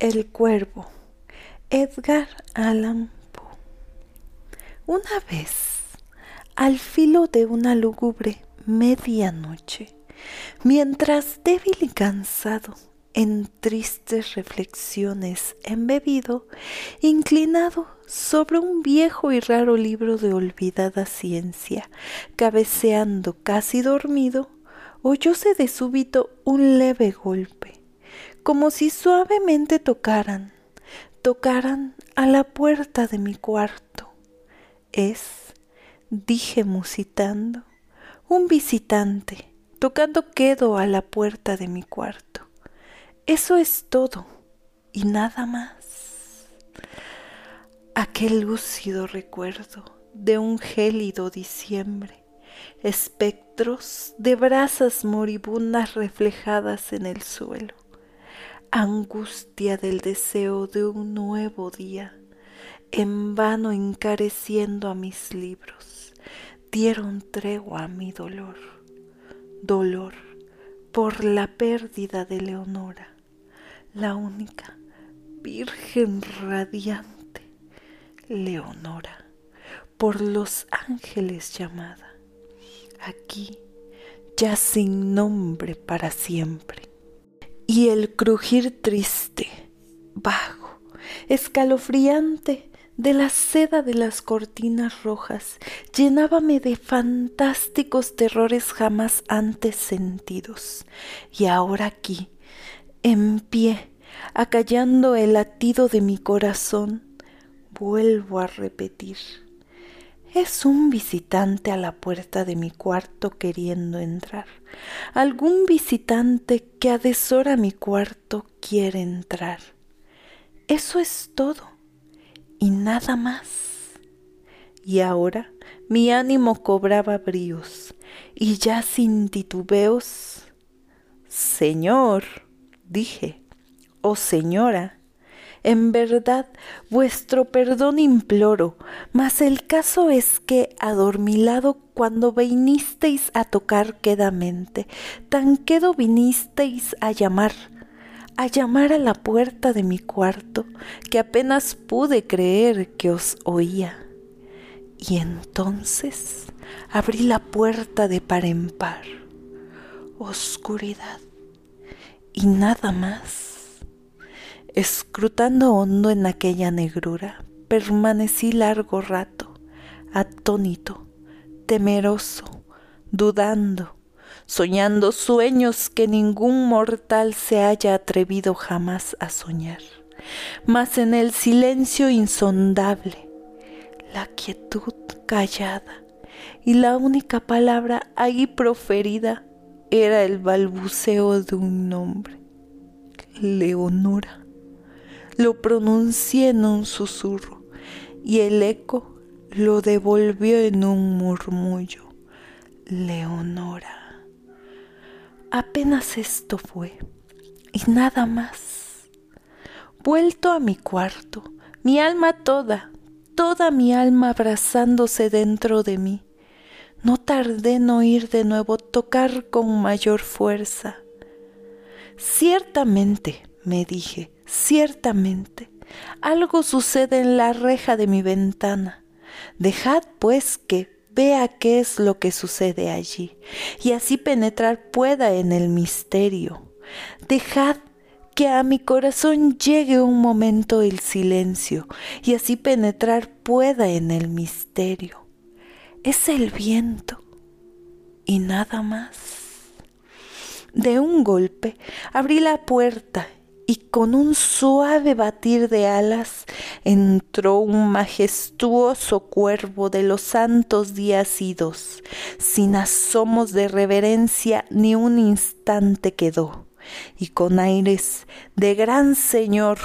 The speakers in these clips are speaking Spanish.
El cuervo. Edgar Allan Poe. Una vez, al filo de una lúgubre medianoche, mientras débil y cansado, en tristes reflexiones embebido, inclinado sobre un viejo y raro libro de olvidada ciencia, cabeceando casi dormido, oyóse de súbito un leve golpe como si suavemente tocaran, tocaran a la puerta de mi cuarto. Es, dije musitando, un visitante tocando quedo a la puerta de mi cuarto. Eso es todo y nada más. Aquel lúcido recuerdo de un gélido diciembre, espectros de brasas moribundas reflejadas en el suelo angustia del deseo de un nuevo día, en vano encareciendo a mis libros, dieron tregua a mi dolor, dolor por la pérdida de Leonora, la única virgen radiante, Leonora, por los ángeles llamada, aquí ya sin nombre para siempre y el crujir triste, bajo, escalofriante de la seda de las cortinas rojas llenábame de fantásticos terrores jamás antes sentidos. Y ahora aquí, en pie, acallando el latido de mi corazón, vuelvo a repetir es un visitante a la puerta de mi cuarto queriendo entrar. Algún visitante que a deshora mi cuarto quiere entrar. Eso es todo y nada más. Y ahora mi ánimo cobraba bríos y ya sin titubeos. Señor, dije, oh señora, en verdad, vuestro perdón imploro, mas el caso es que, adormilado, cuando vinisteis a tocar quedamente, tan quedo vinisteis a llamar, a llamar a la puerta de mi cuarto, que apenas pude creer que os oía. Y entonces abrí la puerta de par en par. Oscuridad y nada más. Escrutando hondo en aquella negrura, permanecí largo rato, atónito, temeroso, dudando, soñando sueños que ningún mortal se haya atrevido jamás a soñar. Mas en el silencio insondable, la quietud callada y la única palabra ahí proferida era el balbuceo de un nombre, Leonora lo pronuncié en un susurro y el eco lo devolvió en un murmullo. Leonora. Apenas esto fue y nada más. Vuelto a mi cuarto, mi alma toda, toda mi alma abrazándose dentro de mí. No tardé en oír de nuevo tocar con mayor fuerza. Ciertamente, me dije, ciertamente, algo sucede en la reja de mi ventana. Dejad, pues, que vea qué es lo que sucede allí, y así penetrar pueda en el misterio. Dejad que a mi corazón llegue un momento el silencio, y así penetrar pueda en el misterio. Es el viento, y nada más. De un golpe abrí la puerta y con un suave batir de alas entró un majestuoso cuervo de los santos días idos, sin asomos de reverencia ni un instante quedó, y con aires de gran señor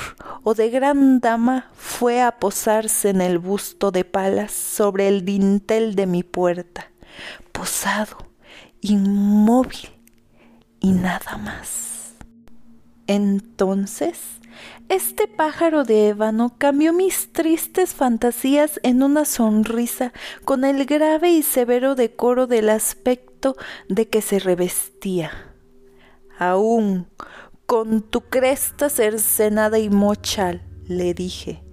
o de gran dama fue a posarse en el busto de palas sobre el dintel de mi puerta, posado, inmóvil y nada más. Entonces, este pájaro de ébano cambió mis tristes fantasías en una sonrisa con el grave y severo decoro del aspecto de que se revestía. Aún, con tu cresta cercenada y mochal, le dije.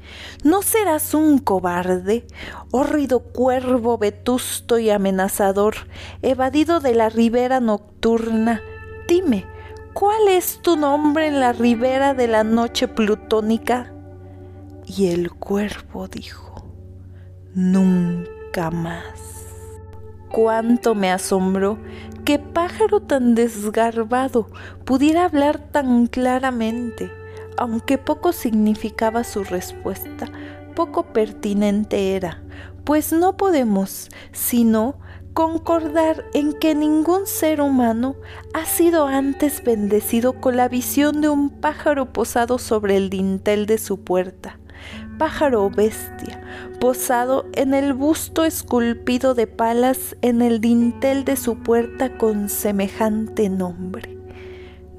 ¿No serás un cobarde, hórrido cuervo vetusto y amenazador, evadido de la ribera nocturna? Dime, ¿cuál es tu nombre en la ribera de la noche plutónica? Y el cuervo dijo, nunca más. Cuánto me asombró que pájaro tan desgarbado pudiera hablar tan claramente aunque poco significaba su respuesta, poco pertinente era, pues no podemos sino concordar en que ningún ser humano ha sido antes bendecido con la visión de un pájaro posado sobre el dintel de su puerta, pájaro o bestia, posado en el busto esculpido de palas en el dintel de su puerta con semejante nombre.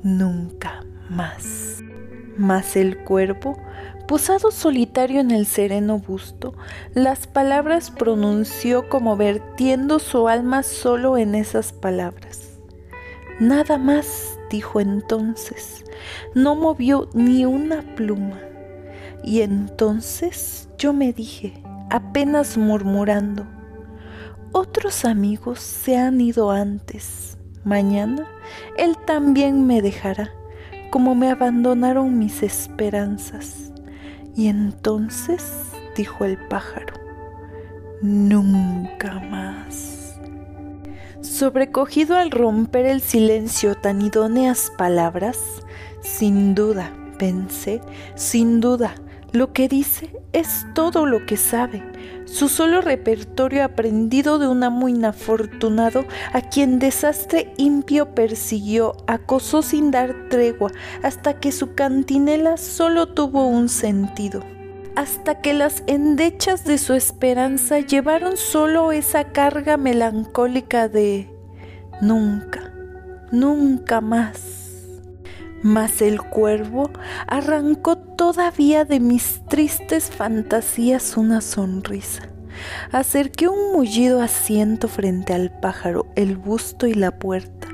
Nunca más. Mas el cuervo, posado solitario en el sereno busto, las palabras pronunció como vertiendo su alma solo en esas palabras. Nada más, dijo entonces, no movió ni una pluma. Y entonces yo me dije, apenas murmurando, otros amigos se han ido antes, mañana él también me dejará como me abandonaron mis esperanzas. Y entonces dijo el pájaro, nunca más. Sobrecogido al romper el silencio tan idóneas palabras, sin duda, pensé, sin duda, lo que dice es todo lo que sabe, su solo repertorio aprendido de un amo inafortunado a quien desastre impío persiguió, acosó sin dar tregua, hasta que su cantinela solo tuvo un sentido hasta que las endechas de su esperanza llevaron solo esa carga melancólica de nunca, nunca más. Mas el cuervo arrancó todavía de mis tristes fantasías una sonrisa. Acerqué un mullido asiento frente al pájaro, el busto y la puerta.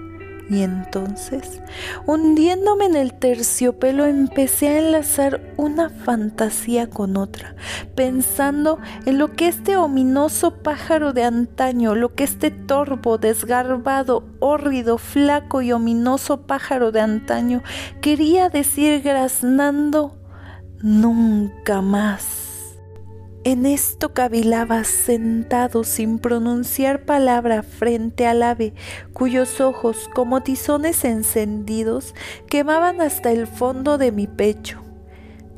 Y entonces, hundiéndome en el terciopelo, empecé a enlazar una fantasía con otra, pensando en lo que este ominoso pájaro de antaño, lo que este torvo, desgarbado, hórrido, flaco y ominoso pájaro de antaño quería decir graznando nunca más. En esto cavilaba sentado sin pronunciar palabra frente al ave, cuyos ojos, como tizones encendidos, quemaban hasta el fondo de mi pecho.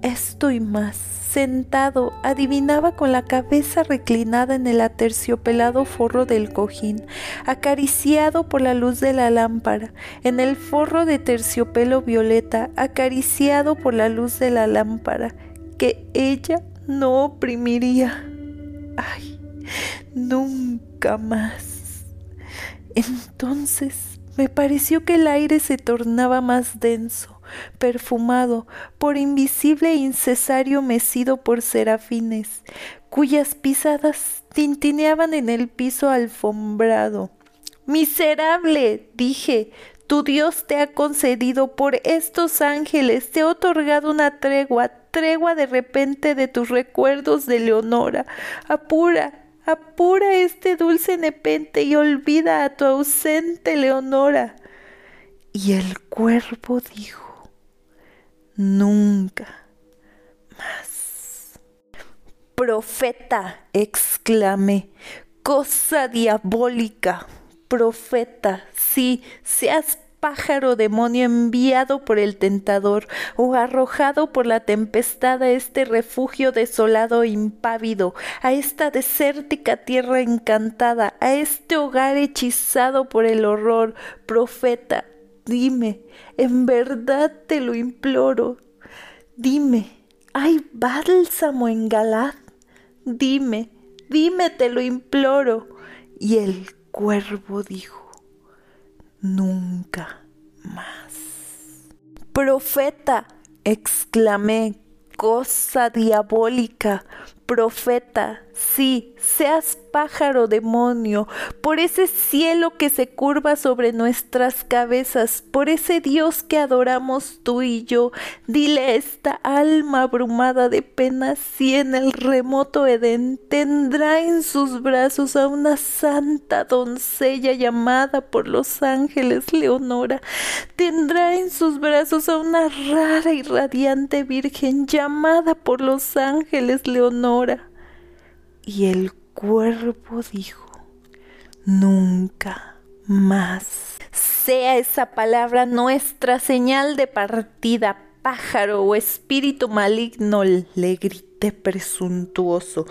Esto y más, sentado, adivinaba con la cabeza reclinada en el aterciopelado forro del cojín, acariciado por la luz de la lámpara, en el forro de terciopelo violeta, acariciado por la luz de la lámpara, que ella no oprimiría. Ay, nunca más. Entonces me pareció que el aire se tornaba más denso, perfumado por invisible e incesario mecido por serafines, cuyas pisadas tintineaban en el piso alfombrado. Miserable, dije, tu Dios te ha concedido por estos ángeles, te ha otorgado una tregua, tregua de repente de tus recuerdos de Leonora. Apura, apura este dulce nepente y olvida a tu ausente Leonora. Y el cuervo dijo, nunca más. Profeta, exclamé, cosa diabólica profeta, sí, seas pájaro demonio enviado por el tentador o arrojado por la tempestad a este refugio desolado e impávido, a esta desértica tierra encantada, a este hogar hechizado por el horror, profeta, dime, en verdad te lo imploro, dime, ¿hay bálsamo en Galad? Dime, dime, te lo imploro. Y el cuervo dijo, nunca más. Profeta, exclamé, cosa diabólica, profeta, sí, seas pájaro demonio, por ese cielo que se curva sobre nuestras cabezas, por ese Dios que adoramos tú y yo, dile a esta alma abrumada de penas si en el remoto Edén tendrá en sus brazos a una santa doncella llamada por los ángeles Leonora, tendrá en sus brazos a una rara y radiante virgen llamada por los ángeles Leonora y el cuervo dijo, nunca más. Sea esa palabra nuestra señal de partida, pájaro o espíritu maligno, le grité presuntuoso.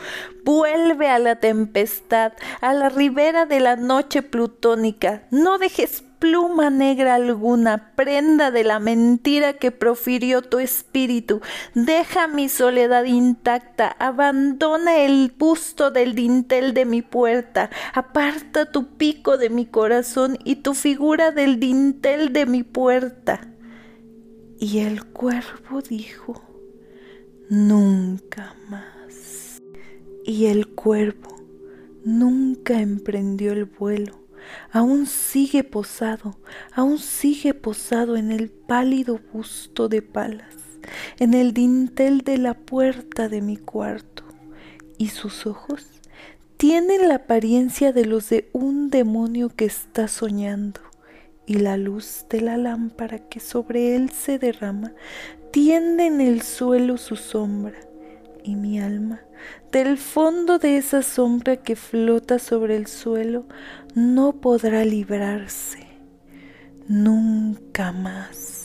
Vuelve a la tempestad, a la ribera de la noche plutónica. No dejes pluma negra alguna, prenda de la mentira que profirió tu espíritu. Deja mi soledad intacta, abandona el busto del dintel de mi puerta, aparta tu pico de mi corazón y tu figura del dintel de mi puerta. Y el cuervo dijo, nunca más. Y el cuervo nunca emprendió el vuelo aún sigue posado, aún sigue posado en el pálido busto de palas, en el dintel de la puerta de mi cuarto, y sus ojos tienen la apariencia de los de un demonio que está soñando, y la luz de la lámpara que sobre él se derrama tiende en el suelo su sombra, y mi alma del fondo de esa sombra que flota sobre el suelo no podrá librarse nunca más.